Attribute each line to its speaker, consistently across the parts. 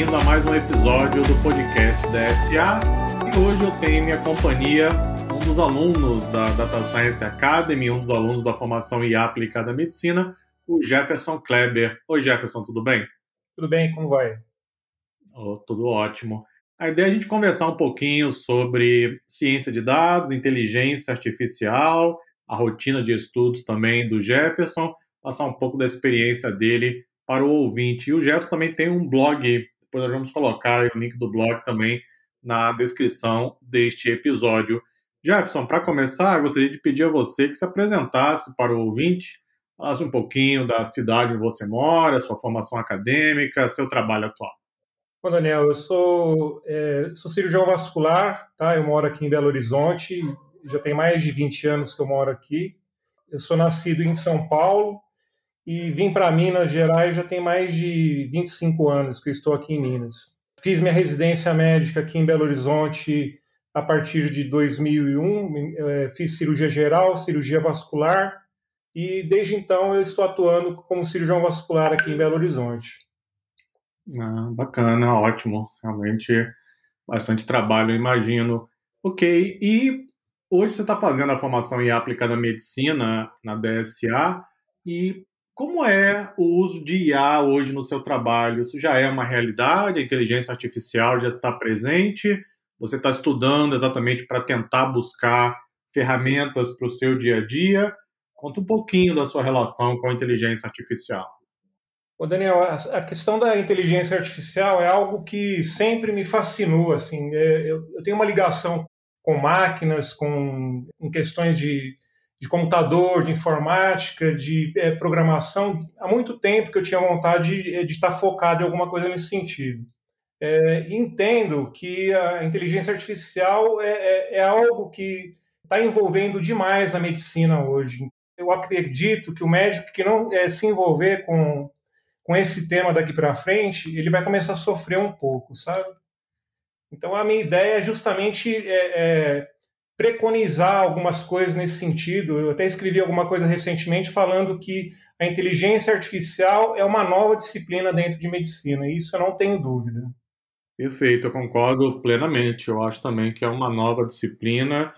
Speaker 1: bem-vindo a mais um episódio do podcast da SA. E hoje eu tenho em minha companhia um dos alunos da Data Science Academy, um dos alunos da formação IA aplicada à medicina, o Jefferson Kleber. Oi, Jefferson, tudo bem?
Speaker 2: Tudo bem, como vai?
Speaker 1: Oh, tudo ótimo. A ideia é a gente conversar um pouquinho sobre ciência de dados, inteligência artificial, a rotina de estudos também do Jefferson, passar um pouco da experiência dele para o ouvinte. E o Jefferson também tem um blog, depois nós vamos colocar o link do blog também na descrição deste episódio. Jefferson, para começar, gostaria de pedir a você que se apresentasse para o ouvinte, falasse um pouquinho da cidade onde você mora, sua formação acadêmica, seu trabalho atual.
Speaker 2: Bom, Daniel, eu sou, é, sou cirurgião vascular, tá? Eu moro aqui em Belo Horizonte, já tem mais de 20 anos que eu moro aqui. Eu sou nascido em São Paulo e vim para Minas Gerais já tem mais de 25 anos que estou aqui em Minas. Fiz minha residência médica aqui em Belo Horizonte a partir de 2001, é, fiz cirurgia geral, cirurgia vascular e desde então eu estou atuando como cirurgião vascular aqui em Belo Horizonte.
Speaker 1: Ah, bacana, ótimo. Realmente bastante trabalho, imagino. Ok, e hoje você está fazendo a formação em aplicada medicina na DSA, e como é o uso de IA hoje no seu trabalho? Isso já é uma realidade? A inteligência artificial já está presente? Você está estudando exatamente para tentar buscar ferramentas para o seu dia a dia? Conta um pouquinho da sua relação com a inteligência artificial.
Speaker 2: Ô Daniel, a questão da inteligência artificial é algo que sempre me fascinou. Assim, é, eu, tenho uma ligação com máquinas, com questões de, de computador, de informática, de é, programação. Há muito tempo que eu tinha vontade de, de estar focado em alguma coisa nesse sentido. É, entendo que a inteligência artificial é, é, é algo que está envolvendo demais a medicina hoje. Eu acredito que o médico que não é, se envolver com com esse tema daqui para frente, ele vai começar a sofrer um pouco, sabe? Então, a minha ideia é justamente é, é, preconizar algumas coisas nesse sentido. Eu até escrevi alguma coisa recentemente falando que a inteligência artificial é uma nova disciplina dentro de medicina, e isso eu não tenho dúvida.
Speaker 1: Perfeito, eu concordo plenamente. Eu acho também que é uma nova disciplina.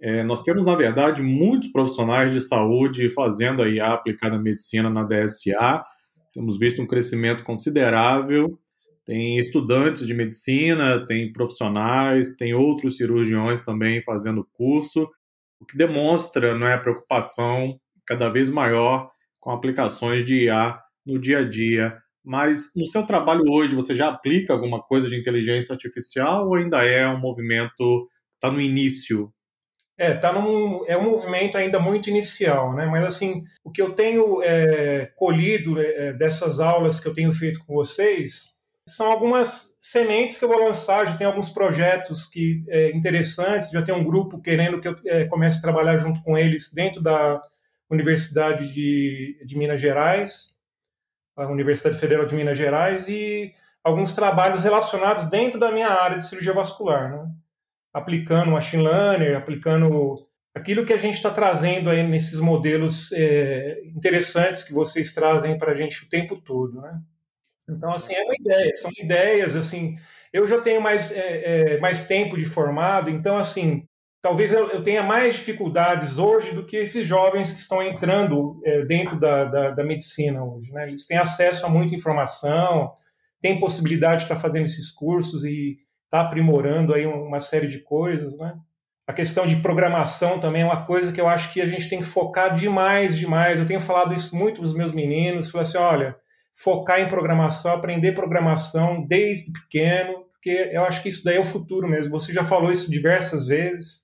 Speaker 1: É, nós temos, na verdade, muitos profissionais de saúde fazendo a IA aplicada na medicina na DSA, temos visto um crescimento considerável. Tem estudantes de medicina, tem profissionais, tem outros cirurgiões também fazendo curso, o que demonstra né, a preocupação cada vez maior com aplicações de IA no dia a dia. Mas no seu trabalho hoje, você já aplica alguma coisa de inteligência artificial ou ainda é um movimento que está no início
Speaker 2: é, tá num, é um movimento ainda muito inicial, né? Mas assim, o que eu tenho é, colhido é, dessas aulas que eu tenho feito com vocês são algumas sementes que eu vou lançar. Já tem alguns projetos que é, interessantes. Já tem um grupo querendo que eu é, comece a trabalhar junto com eles dentro da Universidade de, de Minas Gerais, a Universidade Federal de Minas Gerais e alguns trabalhos relacionados dentro da minha área de cirurgia vascular, né? aplicando machine learning, aplicando aquilo que a gente está trazendo aí nesses modelos é, interessantes que vocês trazem para a gente o tempo todo, né? Então, assim, é uma ideia, são ideias, assim, eu já tenho mais, é, é, mais tempo de formado, então, assim, talvez eu, eu, tenha mais dificuldades hoje do que esses jovens que estão entrando é, dentro da, da, da, medicina hoje, né? Eles têm acesso a muita informação, têm possibilidade de estar fazendo esses cursos e está aprimorando aí uma série de coisas, né? A questão de programação também é uma coisa que eu acho que a gente tem que focar demais, demais. Eu tenho falado isso muito para os meus meninos, falei assim, olha, focar em programação, aprender programação desde pequeno, porque eu acho que isso daí é o futuro mesmo. Você já falou isso diversas vezes,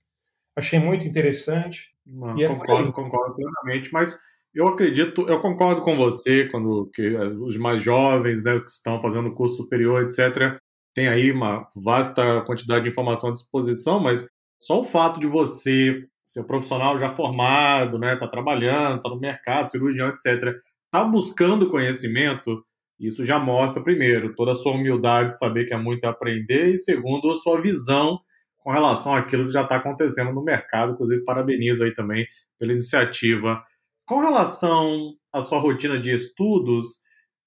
Speaker 2: achei muito interessante.
Speaker 1: Não, é concordo, concordo plenamente, mas eu acredito, eu concordo com você quando que os mais jovens, né, que estão fazendo curso superior, etc., tem aí uma vasta quantidade de informação à disposição, mas só o fato de você ser um profissional já formado, né, tá trabalhando, tá no mercado, cirurgião, etc, tá buscando conhecimento, isso já mostra primeiro toda a sua humildade de saber que é muito a aprender e segundo a sua visão com relação àquilo que já está acontecendo no mercado, inclusive parabenizo aí também pela iniciativa. Com relação à sua rotina de estudos,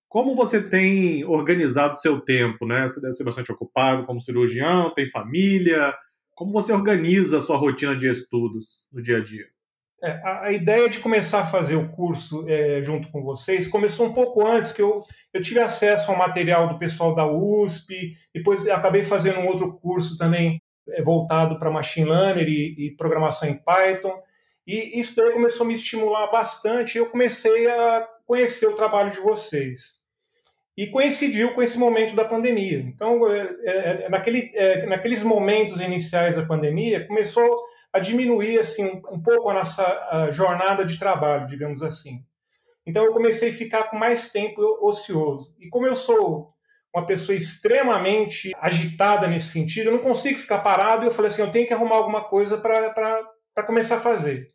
Speaker 1: Como você tem organizado seu tempo, né? Você deve ser bastante ocupado como cirurgião, tem família. Como você organiza a sua rotina de estudos no dia a dia?
Speaker 2: É, a, a, ideia de começar a fazer o curso é, junto com vocês começou um pouco antes, que eu, eu tive acesso ao material do pessoal da USP, depois acabei fazendo um outro curso também é, voltado para Machine Learning e, e, programação em Python, e isso daí começou a me estimular bastante, e eu comecei a conhecer o trabalho de vocês. E coincidiu com esse momento da pandemia. Então, é, é, é naquele, naqueles momentos iniciais da pandemia, começou a diminuir assim um pouco a nossa a jornada de trabalho, digamos assim. Então eu comecei a ficar com mais tempo ocioso. E como eu sou uma pessoa extremamente agitada nesse sentido, eu não consigo ficar parado e eu falei assim, eu tenho que arrumar alguma coisa para começar a fazer.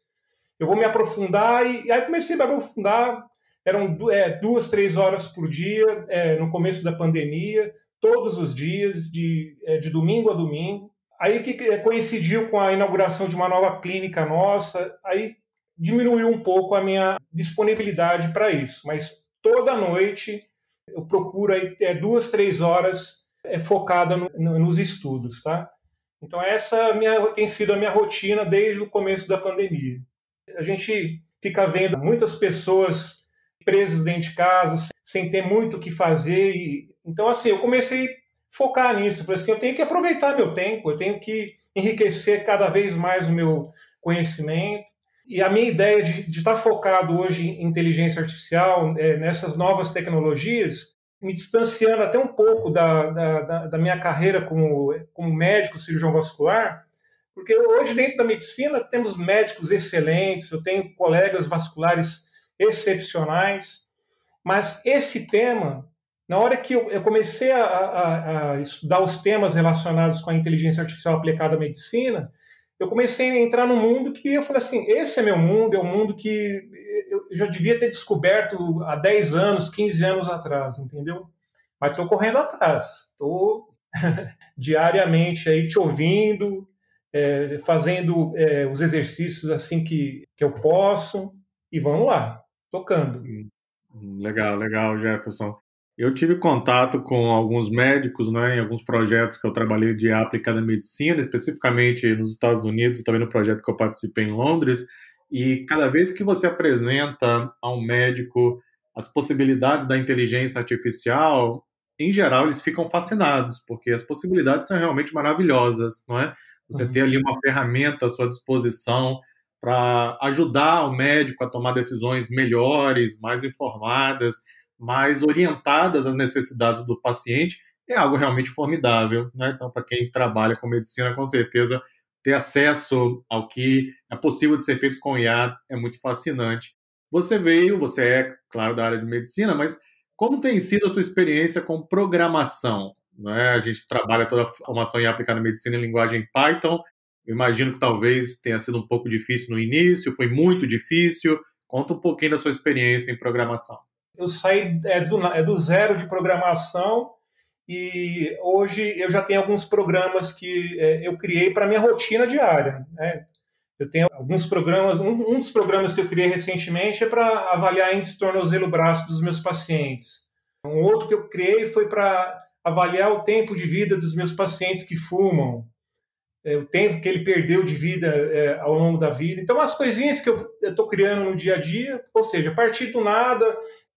Speaker 2: Eu vou me aprofundar e, e aí comecei a me aprofundar. Eram é, duas, três horas por dia é, no começo da pandemia, todos os dias, de, é, de domingo a domingo. Aí que coincidiu com a inauguração de uma nova clínica nossa, aí diminuiu um pouco a minha disponibilidade para isso. Mas toda noite eu procuro aí é, duas, três horas é, focada no, no, nos estudos, tá? Então essa minha, tem sido a minha rotina desde o começo da pandemia. A gente fica vendo muitas pessoas presas dentro de casa, sem ter muito o que fazer. E, então, assim, eu comecei focar nisso. Falei assim, eu tenho que aproveitar meu tempo, eu tenho que enriquecer cada vez mais o meu conhecimento. E a minha ideia de, de estar focado hoje em inteligência artificial, é, nessas novas tecnologias, me distanciando até um pouco da, da, da, minha carreira como, como médico cirurgião vascular, porque hoje dentro da medicina temos médicos excelentes, eu tenho colegas vasculares excepcionais, mas esse tema na hora que eu, comecei a, a, a, estudar os temas relacionados com a inteligência artificial aplicada à medicina, eu comecei a entrar num mundo que eu falei assim: esse é meu mundo, é um mundo que eu já devia ter descoberto há 10 anos, 15 anos atrás, entendeu? Mas estou correndo atrás, estou diariamente aí te ouvindo, é, fazendo é, os exercícios assim que, que eu posso, e vamos lá, tocando.
Speaker 1: Legal, legal, Jefferson. Eu tive contato com alguns médicos, né, em alguns projetos que eu trabalhei de aplicada medicina, especificamente nos Estados Unidos, e também no projeto que eu participei em Londres. E cada vez que você apresenta a um médico as possibilidades da inteligência artificial, em geral eles ficam fascinados, porque as possibilidades são realmente maravilhosas, não é? Você uhum. ter ali uma ferramenta à sua disposição para ajudar o médico a tomar decisões melhores, mais informadas mais orientadas às necessidades do paciente, é algo realmente formidável. Né? Então, para quem trabalha com medicina, com certeza ter acesso ao que é possível de ser feito com IA é muito fascinante. Você veio, você é, claro, da área de medicina, mas como tem sido a sua experiência com programação? Né? A gente trabalha toda a formação em aplicada medicina em linguagem Python. Eu imagino que talvez tenha sido um pouco difícil no início, foi muito difícil. Conta um pouquinho da sua experiência em programação
Speaker 2: eu saí é, do, é do zero de programação e hoje eu já tenho alguns programas que é, eu criei para minha rotina diária. Né? Eu tenho alguns programas, um, um, dos programas que eu criei recentemente é para avaliar índice de tornozelo braço dos meus pacientes. Um outro que eu criei foi para avaliar o tempo de vida dos meus pacientes que fumam, é, o tempo que ele perdeu de vida é, ao longo da vida. Então, as coisinhas que eu estou criando no dia a dia, ou seja, a partir do nada,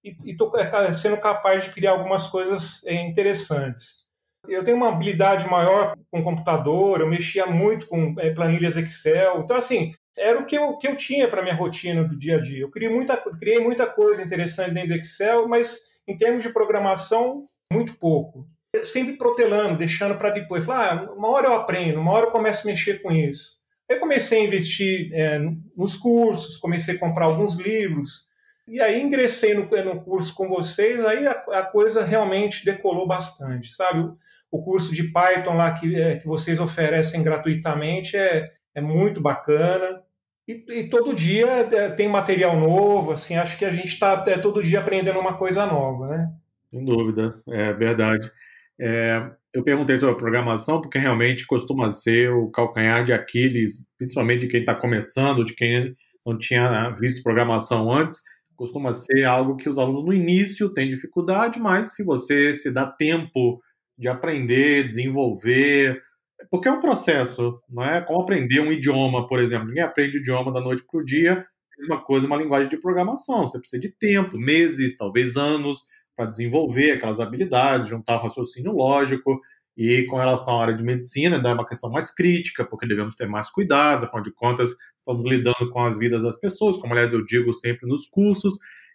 Speaker 2: e estou é, sendo capaz de criar algumas coisas é, interessantes. Eu tenho uma habilidade maior com computador, eu mexia muito com é, planilhas Excel, então assim, era o que eu, que eu tinha para minha rotina do dia a dia. Eu criei muita, criei muita coisa interessante dentro do Excel, mas em termos de programação, muito pouco. Sempre protelando, deixando para depois. Falar, ah, uma hora eu aprendo, uma hora eu começo a mexer com isso. Aí comecei a investir é, nos cursos, comecei a comprar alguns livros, e aí ingressei no, no curso com vocês, aí a, a, coisa realmente decolou bastante, sabe? O, o curso de Python lá que, é, que vocês oferecem gratuitamente é, é muito bacana. E, e todo dia é, tem material novo, assim, acho que a gente está é, todo dia aprendendo uma coisa nova, né?
Speaker 1: Sem dúvida, é verdade. É, eu perguntei sobre a programação porque realmente costuma ser o calcanhar de Aquiles, principalmente de quem está começando, de quem não tinha visto programação antes costuma ser algo que os alunos no início têm dificuldade, mas se você se dá tempo de aprender, desenvolver, porque é um processo, não é? Como aprender um idioma, por exemplo. Ninguém aprende idioma da noite para o dia. Mesma coisa, uma linguagem de programação. Você precisa de tempo, meses, talvez anos, para desenvolver aquelas habilidades, juntar o raciocínio lógico. E com relação à área de medicina, é uma questão mais crítica, porque devemos ter mais cuidados, afinal de contas, estamos lidando com as vidas das pessoas, como aliás eu digo sempre nos cursos.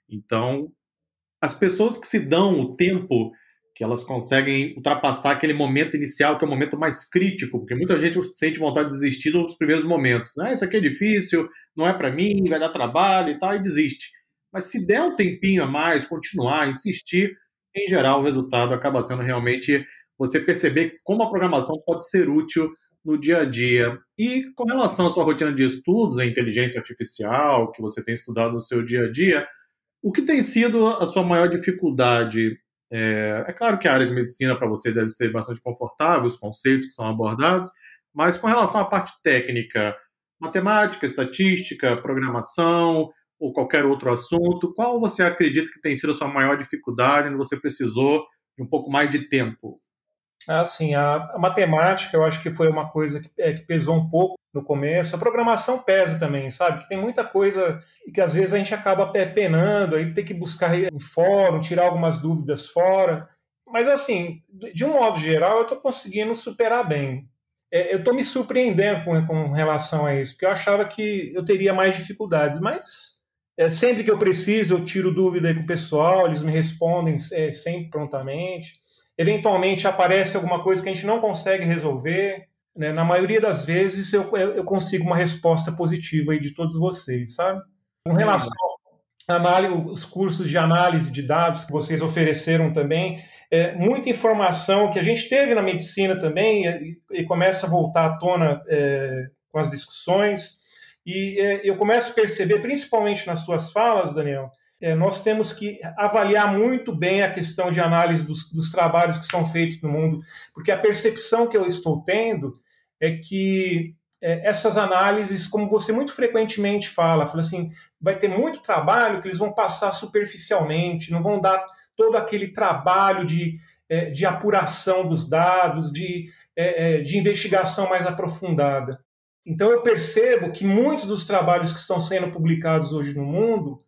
Speaker 1: Então, as pessoas que se dão o tempo que elas conseguem ultrapassar aquele momento inicial, que é o momento mais crítico, porque muita gente sente vontade de desistir nos primeiros momentos. Ah, isso aqui é difícil, não é para mim, vai dar trabalho e tal, e desiste. Mas se der um tempinho a mais, continuar, insistir, em geral o resultado acaba sendo realmente você perceber como a programação pode ser útil no dia a dia. E com relação à sua rotina de estudos, a inteligência artificial, que você tem estudado no seu dia a dia, o que tem sido a sua maior dificuldade é, é claro que a área de medicina para você deve ser bastante confortável, os conceitos que são abordados, mas com relação à parte técnica, matemática, estatística, programação ou qualquer outro assunto, qual você acredita que tem sido a sua maior dificuldade onde você precisou de um pouco mais de tempo?
Speaker 2: Assim, a, a matemática eu acho que foi uma coisa que, é, que pesou um pouco no começo. A programação pesa também, sabe? Que tem muita coisa que às vezes a gente acaba penando, aí tem que buscar em fórum, tirar algumas dúvidas fora. Mas assim, de um modo geral, eu estou conseguindo superar bem. É, eu estou me surpreendendo com, com, relação a isso, porque eu achava que eu teria mais dificuldades, mas é, sempre que eu preciso, eu tiro dúvida com o pessoal, eles me respondem é, sempre prontamente. Eventualmente aparece alguma coisa que a gente não consegue resolver, né, na maioria das vezes eu, eu consigo uma resposta positiva aí de todos vocês, sabe? Com relação aos cursos de análise de dados que vocês ofereceram também, é, muita informação que a gente teve na medicina também e, e começa a voltar à tona é, com as discussões. E é, eu começo a perceber, principalmente nas suas falas, Daniel, é, nós temos que avaliar muito bem a questão de análise dos, dos, trabalhos que são feitos no mundo, porque a percepção que eu estou tendo é que é, essas análises, como você muito frequentemente fala, fala assim, vai ter muito trabalho que eles vão passar superficialmente, não vão dar todo aquele trabalho de, é, de apuração dos dados, de, é, de investigação mais aprofundada. Então eu percebo que muitos dos trabalhos que estão sendo publicados hoje no mundo,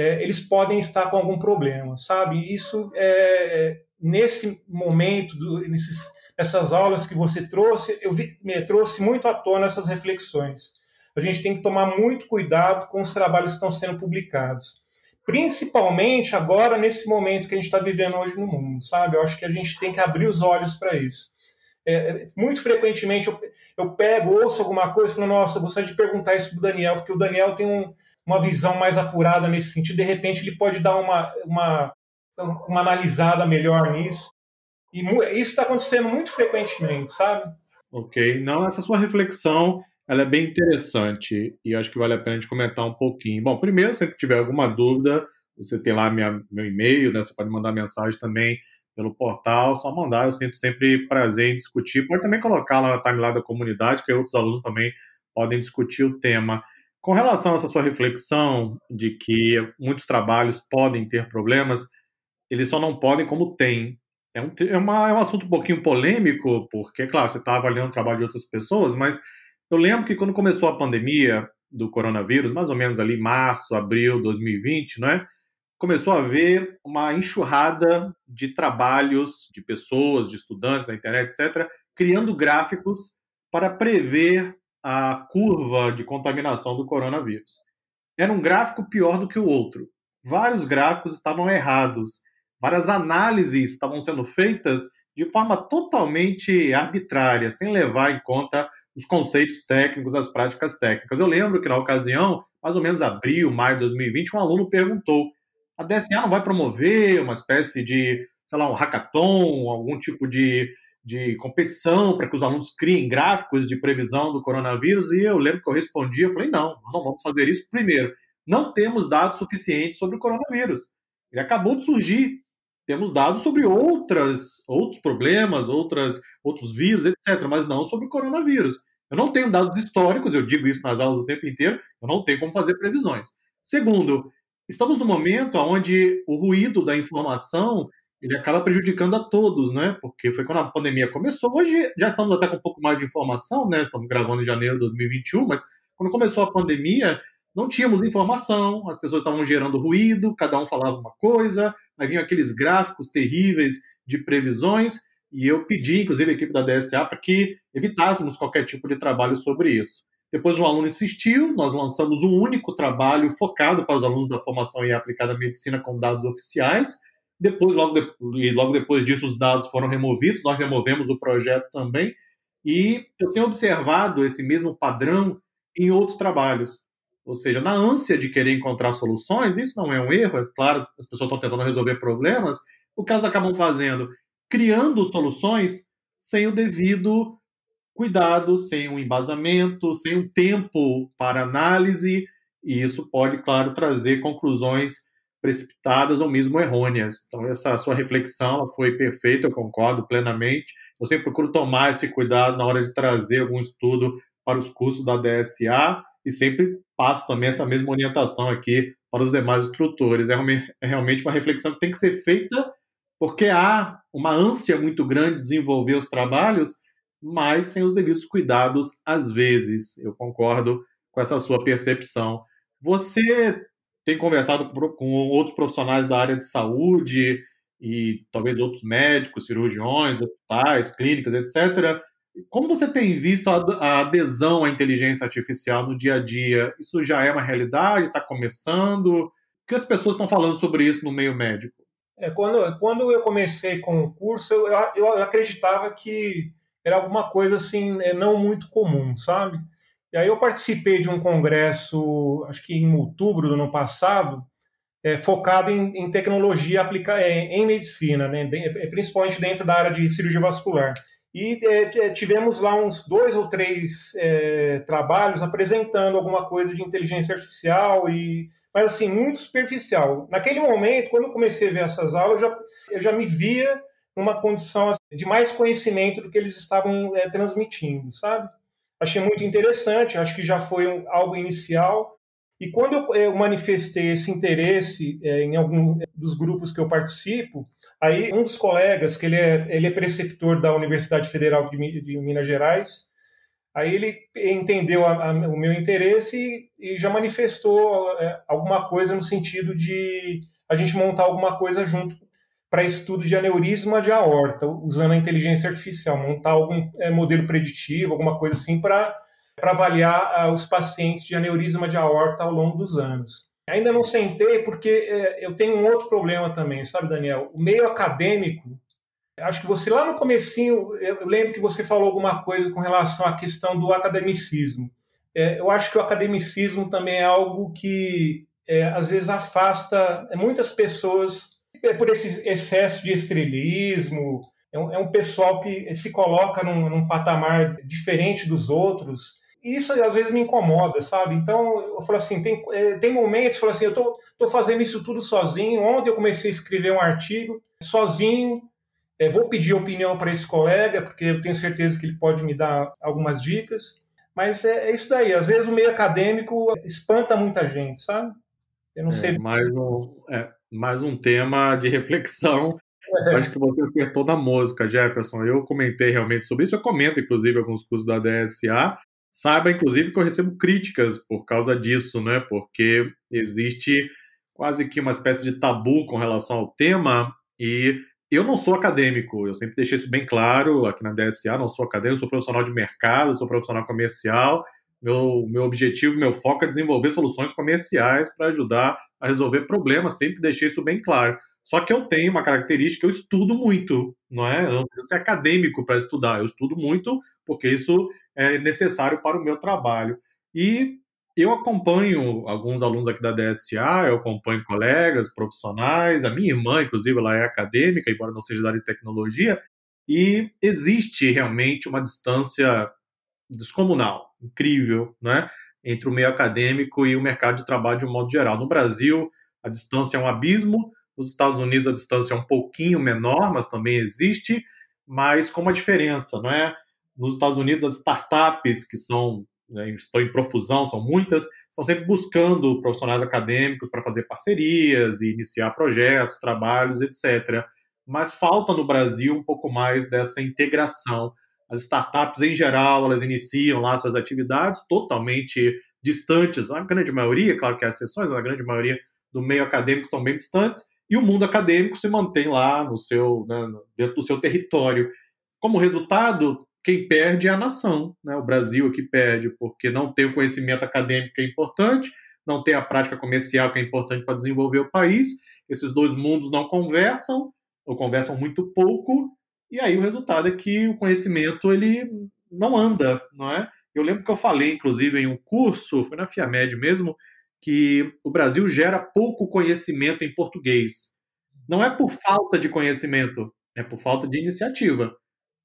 Speaker 2: é, eles podem estar com algum problema, sabe? Isso é, é nesse momento, do, nesses essas aulas que você trouxe, eu vi, me trouxe muito à tona essas reflexões. A gente tem que tomar muito cuidado com os trabalhos que estão sendo publicados. Principalmente agora, nesse momento que a gente está vivendo hoje no mundo, sabe? Eu acho que a gente tem que abrir os olhos para isso. É, é, muito frequentemente eu, eu pego, ouço alguma coisa e falo, nossa, gostaria de perguntar isso para o Daniel, porque o Daniel tem um, uma visão mais apurada nesse sentido, de repente ele pode dar uma, uma, uma analisada melhor nisso. E isso está acontecendo muito frequentemente, sabe?
Speaker 1: Ok. Não, essa sua reflexão ela é bem interessante e acho que vale a pena a gente comentar um pouquinho. Bom, primeiro, se tiver alguma dúvida, você tem lá minha, meu e-mail, né? Você pode mandar mensagem também pelo portal, só mandar, eu sinto sempre prazer em discutir. Pode também colocar lá na timeline da comunidade, que outros alunos também podem discutir o tema. Com relação a essa sua reflexão de que muitos trabalhos podem ter problemas, eles só não podem como tem. É um, é, uma, é um assunto um pouquinho polêmico, porque, claro, você está avaliando o trabalho de outras pessoas, mas eu lembro que quando começou a pandemia do coronavírus, mais ou menos ali março, abril de 2020, não é? começou a haver uma enxurrada de trabalhos de pessoas, de estudantes da internet, etc., criando gráficos para prever a curva de contaminação do coronavírus. Era um gráfico pior do que o outro. Vários gráficos estavam errados várias análises estavam sendo feitas de forma totalmente arbitrária, sem levar em conta os conceitos técnicos, as práticas técnicas. Eu lembro que na ocasião, mais ou menos abril, maio de 2020, um aluno perguntou: a DSA não vai promover uma espécie de, sei lá, um hackathon, algum tipo de, de competição para que os alunos criem gráficos de previsão do coronavírus? E eu lembro que eu respondi, eu falei, não, não vamos fazer isso. Primeiro, não temos dados suficientes sobre o coronavírus. Ele acabou de surgir temos dados sobre outras, outros problemas, outras, outros vírus, etc., mas não sobre o coronavírus. Eu não tenho dados históricos, eu digo isso nas aulas o tempo inteiro, eu não tenho como fazer previsões. Segundo, estamos num momento onde o ruído da informação ele acaba prejudicando a todos, né? Porque foi quando a pandemia começou. Hoje já estamos até com um pouco mais de informação, né? Estamos gravando em janeiro de 2021, mas quando começou a pandemia, não tínhamos informação, as pessoas estavam gerando ruído, cada um falava uma coisa, aí vinham aqueles gráficos terríveis de previsões, e eu pedi, inclusive, a equipe da DSA para que evitássemos qualquer tipo de trabalho sobre isso. Depois um aluno insistiu, nós lançamos um único trabalho focado para os alunos da formação em aplicada medicina com dados oficiais. Depois, logo, de, e logo depois disso, os dados foram removidos, nós removemos o projeto também. E eu tenho observado esse mesmo padrão em outros trabalhos. Ou seja, na ânsia de querer encontrar soluções, isso não é um erro, é claro, as pessoas estão tentando resolver problemas, o que elas acabam fazendo? Criando soluções sem o devido cuidado, sem um embasamento, sem um tempo para análise, e isso pode, claro, trazer conclusões precipitadas ou mesmo errôneas. Então, essa sua reflexão foi perfeita, eu concordo plenamente. Eu sempre procuro tomar esse cuidado na hora de trazer algum estudo para os cursos da DSA e sempre passo também essa mesma orientação aqui para os demais instrutores. É, é realmente uma reflexão que tem que ser feita porque há uma ânsia muito grande de desenvolver os trabalhos, mas sem os devidos cuidados às vezes. Eu concordo com essa sua percepção. Você tem conversado com outros profissionais da área de saúde e talvez outros médicos, cirurgiões, hospitais, clínicas, etc. Como você tem visto a adesão à inteligência artificial no dia a dia? Isso já é uma realidade? Está começando? O que as pessoas estão falando sobre isso no meio médico?
Speaker 2: É, quando, quando eu comecei com o curso, eu, eu acreditava que era alguma coisa assim, é, não muito comum, sabe? E aí eu participei de um congresso, acho que em outubro do ano passado, é, focado em, em tecnologia aplicada é, em medicina, né? principalmente dentro da área de cirurgia vascular. E é, tivemos lá uns dois ou três é, trabalhos apresentando alguma coisa de inteligência artificial, e, mas assim, muito superficial. Naquele momento, quando eu comecei a ver essas aulas, eu já, eu já me via numa condição assim, de mais conhecimento do que eles estavam é, transmitindo, sabe? Achei muito interessante, acho que já foi um, algo inicial. E quando eu, eu manifestei esse interesse é, em algum dos grupos que eu participo, aí um dos colegas, que ele é, ele é preceptor da Universidade Federal de, de Minas Gerais, aí ele entendeu a, a, o meu interesse e, e já manifestou é, alguma coisa no sentido de a gente montar alguma coisa junto para estudo de aneurisma de aorta, usando a inteligência artificial, montar algum é, modelo preditivo, alguma coisa assim, para avaliar ah, os pacientes de aneurisma de aorta ao longo dos anos. Ainda não sentei porque é, eu tenho um outro problema também, sabe, Daniel? O meio acadêmico, acho que você lá no comecinho, eu lembro que você falou alguma coisa com relação à questão do academicismo. É, eu acho que o academicismo também é algo que é, às vezes afasta muitas pessoas é por esse excesso de estrelismo, é um, é um pessoal que se coloca num, num, patamar diferente dos outros. Isso às vezes me incomoda, sabe? Então eu falo assim: tem, é, tem momentos, eu falo assim, eu tô, tô fazendo isso tudo sozinho. Ontem eu comecei a escrever um artigo sozinho. É, vou pedir opinião para esse colega, porque eu tenho certeza que ele pode me dar algumas dicas. Mas é, é isso daí. Às vezes o meio acadêmico espanta muita gente, sabe?
Speaker 1: Eu não é, sei. Mais um, é, mais um tema de reflexão. É. Acho que você acertou na música, Jefferson. Eu comentei realmente sobre isso. Eu comento, inclusive, alguns cursos da DSA. Saiba, inclusive, que eu recebo críticas por causa disso, né? Porque existe quase que uma espécie de tabu com relação ao tema e eu não sou acadêmico, eu sempre deixei isso bem claro aqui na DSA, não sou acadêmico, sou profissional de mercado, sou profissional comercial. Meu, meu objetivo, meu foco é desenvolver soluções comerciais para ajudar a resolver problemas, sempre deixei isso bem claro. Só que eu tenho uma característica, eu estudo muito, não é? Eu não preciso ser acadêmico para estudar, eu estudo muito porque isso é necessário para o meu trabalho. E eu acompanho alguns alunos aqui da DSA, eu acompanho colegas, profissionais, a minha irmã, inclusive, ela é acadêmica, embora não seja da área de tecnologia, e existe realmente uma distância descomunal, incrível, né? entre o meio acadêmico e o mercado de trabalho de um modo geral. No Brasil, a distância é um abismo, nos Estados Unidos a distância é um pouquinho menor, mas também existe, mas com uma diferença, não é? Nos Estados Unidos as startups que são né, estão em profusão, são muitas, estão sempre buscando profissionais acadêmicos para fazer parcerias e iniciar projetos, trabalhos, etc. Mas falta no Brasil um pouco mais dessa integração. As startups, em geral, elas iniciam lá suas atividades totalmente distantes, a grande maioria, claro que há exceções, mas a grande maioria do meio acadêmico estão bem distantes, e o mundo acadêmico se mantém lá no seu, né, dentro do seu território. Como resultado, quem perde é a nação. Né? O Brasil é que perde, porque não tem o conhecimento acadêmico que é importante, não tem a prática comercial que é importante para desenvolver o país. Esses dois mundos não conversam, ou conversam muito pouco, e aí o resultado é que o conhecimento ele não anda, não é? Eu lembro que eu falei, inclusive, em um curso, foi na FIAMED mesmo, que o Brasil gera pouco conhecimento em português. Não é por falta de conhecimento, é por falta de iniciativa.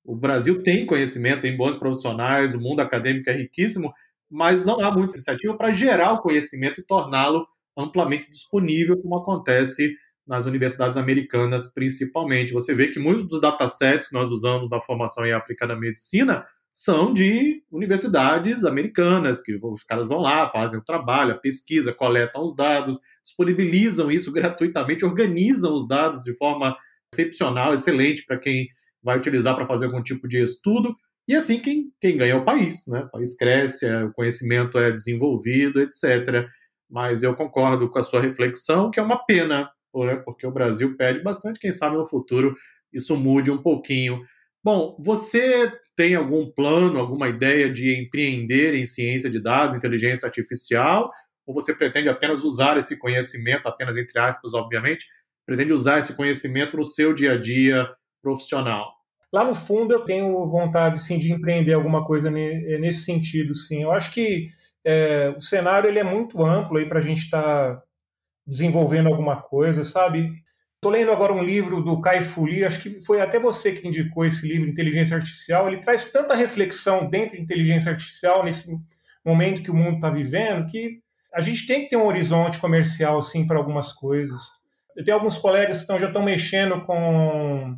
Speaker 1: O Brasil tem conhecimento, tem bons profissionais, o mundo acadêmico é riquíssimo, mas não há muita iniciativa para gerar o conhecimento e torná-lo amplamente disponível, como acontece nas universidades americanas, principalmente. Você vê que muitos dos datasets que nós usamos na formação em aplicada medicina são de universidades americanas, que os caras vão lá, fazem o trabalho, a pesquisa, coletam os dados, disponibilizam isso gratuitamente, organizam os dados de forma excepcional, excelente para quem vai utilizar para fazer algum tipo de estudo. E assim quem, quem ganha é o país, né? O país cresce, é, o conhecimento é desenvolvido, etc. Mas eu concordo com a sua reflexão, que é uma pena, né? porque o Brasil pede bastante, quem sabe no futuro isso mude um pouquinho. Bom, você tem algum plano, alguma ideia de empreender em ciência de dados, inteligência artificial, ou você pretende apenas usar esse conhecimento, apenas entre aspas, obviamente, pretende usar esse conhecimento no seu dia a dia profissional?
Speaker 2: Lá no fundo, eu tenho vontade sim de empreender alguma coisa nesse sentido, sim. Eu acho que é, o cenário ele é muito amplo aí para a gente estar tá desenvolvendo alguma coisa, sabe? Estou lendo agora um livro do Kai Fu Lee, acho que foi até você que indicou esse livro, Inteligência Artificial. Ele traz tanta reflexão dentro de inteligência artificial nesse momento que o mundo está vivendo que a gente tem que ter um horizonte comercial sim para algumas coisas. Eu tenho alguns colegas que estão, já estão mexendo com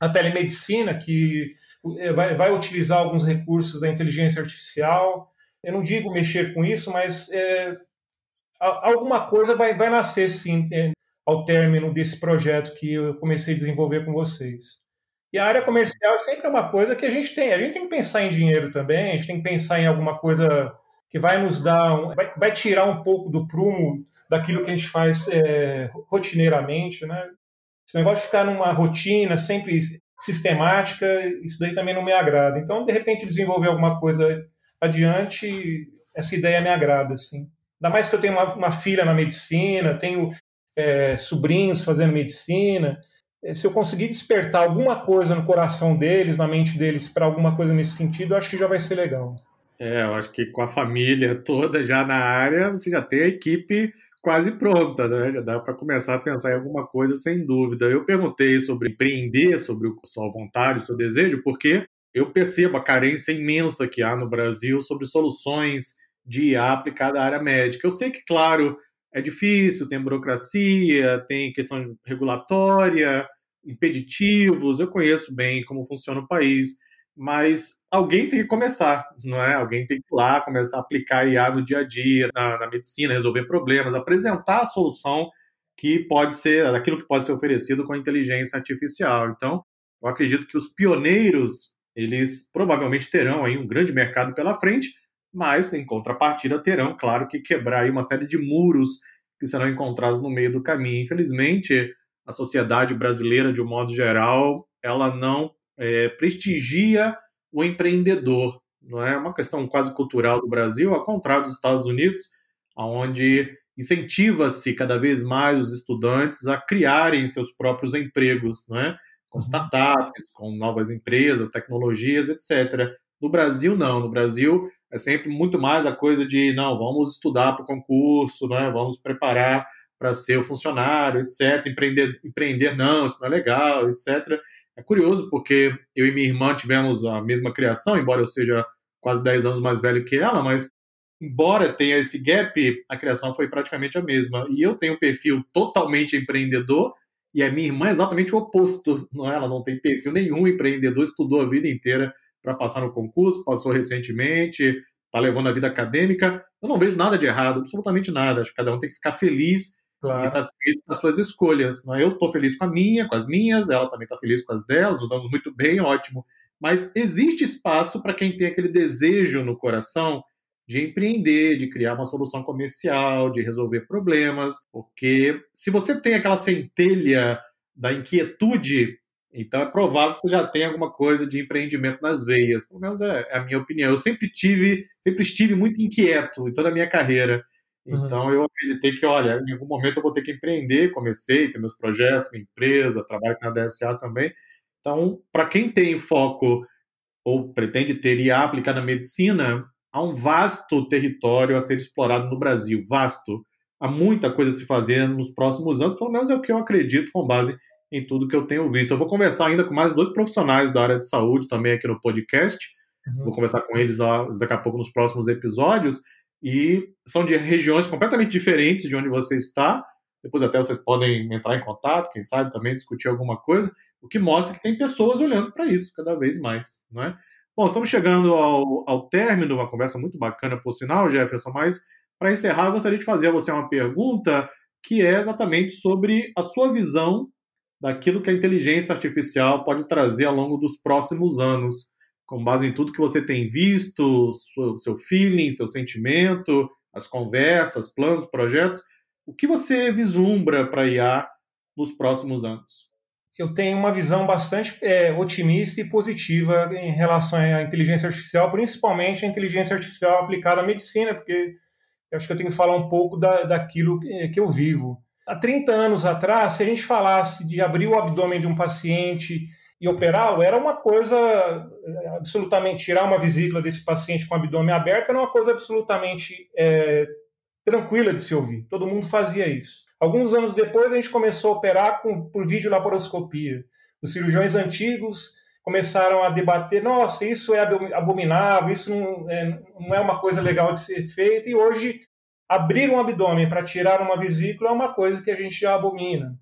Speaker 2: a telemedicina, que eh, vai, vai, utilizar alguns recursos da inteligência artificial. Eu não digo mexer com isso, mas é, alguma coisa vai, vai nascer sim é, ao término desse projeto que eu comecei a desenvolver com vocês. E a área comercial é sempre uma coisa que a gente tem. A gente tem que pensar em dinheiro também, a gente tem que pensar em alguma coisa que vai nos dar, um, vai, vai, tirar um pouco do prumo daquilo que a gente faz é, rotineiramente, né? Esse negócio de ficar numa rotina sempre sistemática, isso daí também não me agrada. Então, de repente, desenvolver alguma coisa adiante, essa ideia me agrada, assim. Ainda mais que eu tenho uma, uma filha na medicina, tenho é, sobrinhos fazendo medicina. É, se eu conseguir despertar alguma coisa no coração deles, na mente deles, para alguma coisa nesse sentido, eu acho que já vai ser legal.
Speaker 1: É, eu acho que com a família toda já na área, você já tem a equipe quase pronta, né? Já dá para começar a pensar em alguma coisa sem dúvida. Eu perguntei sobre empreender, sobre a sua vontade, o seu desejo, porque eu percebo a carência imensa que há no Brasil sobre soluções de IA aplicada à área médica. Eu sei que, claro, é difícil, tem burocracia, tem questão regulatória, impeditivos, eu conheço bem como funciona o país, mas alguém tem que começar, não é? Alguém tem que ir lá, começar a aplicar IA no dia a dia, na, na medicina, resolver problemas, apresentar a solução que pode ser, daquilo que pode ser oferecido com a inteligência artificial. Então, eu acredito que os pioneiros, eles provavelmente terão aí um grande mercado pela frente, mas em contrapartida terão, claro, que quebrar uma série de muros que serão encontrados no meio do caminho. Infelizmente, a sociedade brasileira, de um modo geral, ela não é, prestigia o empreendedor. Não é uma questão quase cultural do Brasil, ao contrário dos Estados Unidos, onde incentiva-se cada vez mais os estudantes a criarem seus próprios empregos, não é? com uhum. startups, com novas empresas, tecnologias, etc. No Brasil, não. No Brasil, é sempre muito mais a coisa de, não, vamos estudar para o concurso, né? vamos preparar para ser o funcionário, etc. Empreender, empreender, não, isso não é legal, etc. É curioso porque eu e minha irmã tivemos a mesma criação, embora eu seja quase 10 anos mais velho que ela, mas embora tenha esse gap, a criação foi praticamente a mesma. E eu tenho um perfil totalmente empreendedor e a minha irmã é exatamente o oposto. Não é? Ela não tem perfil nenhum empreendedor, estudou a vida inteira para passar no concurso, passou recentemente, está levando a vida acadêmica. Eu não vejo nada de errado, absolutamente nada. Acho que cada um tem que ficar feliz claro. e satisfeito com as suas escolhas. Não é? Eu estou feliz com a minha, com as minhas, ela também está feliz com as delas, estamos muito bem, ótimo. Mas existe espaço para quem tem aquele desejo no coração de empreender, de criar uma solução comercial, de resolver problemas, porque se você tem aquela centelha da inquietude, então é provável que você já tenha alguma coisa de empreendimento nas veias. Pelo menos é, é a minha opinião. Eu sempre tive, sempre estive muito inquieto em toda a minha carreira. Então uhum. eu acreditei que, olha, em algum momento eu vou ter que empreender. Comecei, ter meus projetos, minha empresa, trabalho com a DSA também. Então, para quem tem foco ou pretende ter e aplicar na medicina, há um vasto território a ser explorado no Brasil, vasto. Há muita coisa a se fazer nos próximos anos, pelo menos é o que eu acredito com base em tudo que eu tenho visto. Eu vou conversar ainda com mais dois profissionais da área de saúde também aqui no podcast. Uhum. Vou conversar com eles lá, daqui a pouco nos próximos episódios. E são de regiões completamente diferentes de onde você está. Depois até vocês podem entrar em contato, quem sabe também discutir alguma coisa, o que mostra que tem pessoas olhando para isso cada vez mais, não é? Bom, estamos chegando ao, ao término, uma conversa muito bacana, por sinal, Jefferson, mas para encerrar, eu gostaria de fazer a você uma pergunta que é exatamente sobre a sua visão daquilo que a inteligência artificial pode trazer ao longo dos próximos anos, com base em tudo que você tem visto, seu, feeling, seu sentimento, as conversas, planos, projetos. O que você vislumbra para a IA nos próximos anos?
Speaker 2: eu tenho uma visão bastante é, otimista e positiva em relação à inteligência artificial, principalmente a inteligência artificial aplicada à medicina, porque eu acho que eu tenho que falar um pouco da, daquilo que, que eu vivo. Há 30 anos atrás, se a gente falasse de abrir o abdômen de um paciente e operá-lo, era uma coisa absolutamente tirar uma vesícula desse paciente com o abdômen aberto era uma coisa absolutamente é, tranquila de se ouvir. Todo mundo fazia isso. Alguns anos depois, a gente começou a operar com, por videolaparoscopia. Os cirurgiões antigos começaram a debater: nossa, isso é abominável, isso não é, não é uma coisa legal de ser feita, e hoje abrir um abdômen para tirar uma vesícula é uma coisa que a gente já abomina.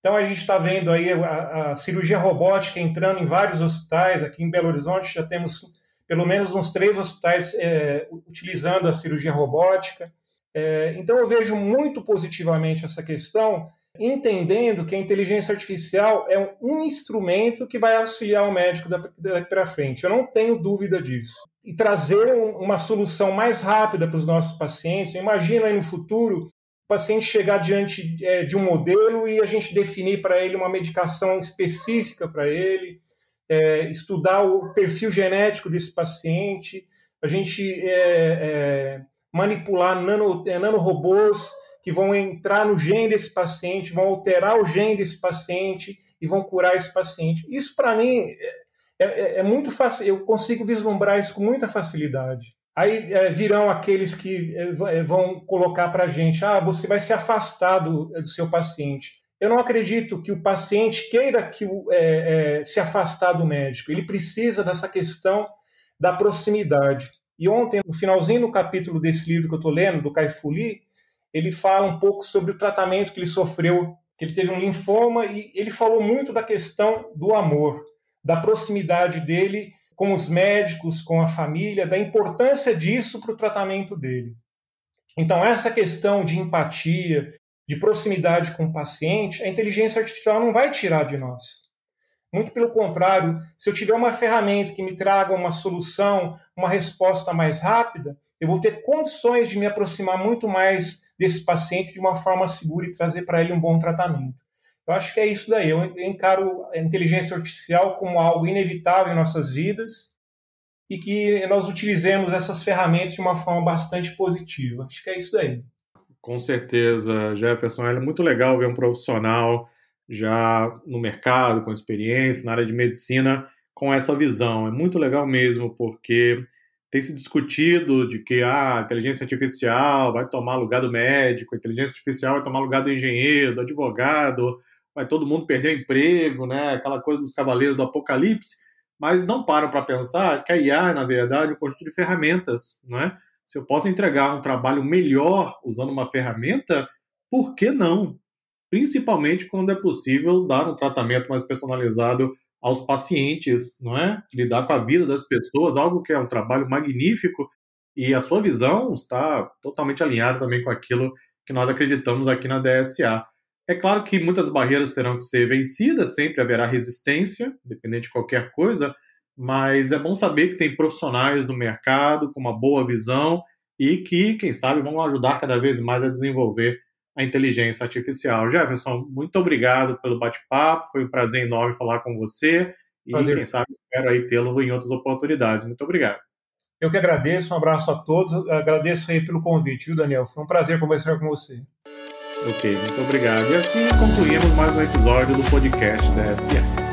Speaker 2: Então a gente está vendo aí a, a, cirurgia robótica entrando em vários hospitais. Aqui em Belo Horizonte já temos pelo menos uns três hospitais é, utilizando a cirurgia robótica. É, então eu vejo muito positivamente essa questão, entendendo que a inteligência artificial é um instrumento que vai auxiliar o médico daqui para frente. Eu não tenho dúvida disso. E trazer uma solução mais rápida para os nossos pacientes. Imagina aí no futuro o paciente chegar diante é, de um modelo e a gente definir para ele uma medicação específica para ele, é, estudar o perfil genético desse paciente, a gente é, é manipular nano, é, nanorobôs que vão entrar no gene desse paciente, vão alterar o gene desse paciente e vão curar esse paciente. Isso, para mim, é, é, é, muito fácil, eu consigo vislumbrar isso com muita facilidade. Aí é, virão aqueles que é, é vão colocar para a gente: ah, você vai se afastar do, do, seu paciente. Eu não acredito que o paciente queira que, se afastar do médico. Ele precisa dessa questão da proximidade. E ontem, no finalzinho do capítulo desse livro que eu estou lendo, do Caifuli, ele fala um pouco sobre o tratamento que ele sofreu, que ele teve um linfoma, e ele falou muito da questão do amor, da proximidade dele com os médicos, com a família, da importância disso para o tratamento dele. Então, essa questão de empatia, de proximidade com o paciente, a inteligência artificial não vai tirar de nós. Muito pelo contrário, se eu tiver uma ferramenta que me traga uma solução, uma resposta mais rápida, eu vou ter condições de me aproximar muito mais desse paciente de uma forma segura e trazer para ele um bom tratamento. Eu acho que é isso daí. Eu encaro a inteligência artificial como algo inevitável em nossas vidas e que nós utilizemos essas ferramentas de uma forma bastante positiva. Acho que é isso daí.
Speaker 1: Com certeza, Jefferson. É muito legal ver um profissional já no mercado, com experiência, na área de medicina, com essa visão. É muito legal mesmo, porque tem se discutido de que ah, a inteligência artificial vai tomar lugar do médico, a inteligência artificial vai tomar lugar do engenheiro, do advogado, vai todo mundo perder o emprego, né? aquela coisa dos cavaleiros do apocalipse, mas não param para pensar que a IA é, na verdade, um conjunto de ferramentas. Não é? Se eu posso entregar um trabalho melhor usando uma ferramenta, por que não? principalmente quando é possível dar um tratamento mais personalizado aos pacientes, não é? Lidar com a vida das pessoas, algo que é um trabalho magnífico e a sua visão está totalmente alinhada também com aquilo que nós acreditamos aqui na DSA. É claro que muitas barreiras terão que ser vencidas, sempre haverá resistência, independente de qualquer coisa, mas é bom saber que tem profissionais no mercado com uma boa visão e que, quem sabe, vão ajudar cada vez mais a desenvolver a inteligência artificial. Jefferson, muito obrigado pelo bate-papo, foi um prazer enorme falar com você e, prazer. quem sabe, espero aí tê-lo em outras oportunidades. Muito obrigado.
Speaker 2: Eu que agradeço, um abraço a todos, agradeço aí pelo convite, viu, Daniel? Foi um prazer conversar com você.
Speaker 1: Ok, muito obrigado. E assim concluímos mais um episódio do podcast da SA.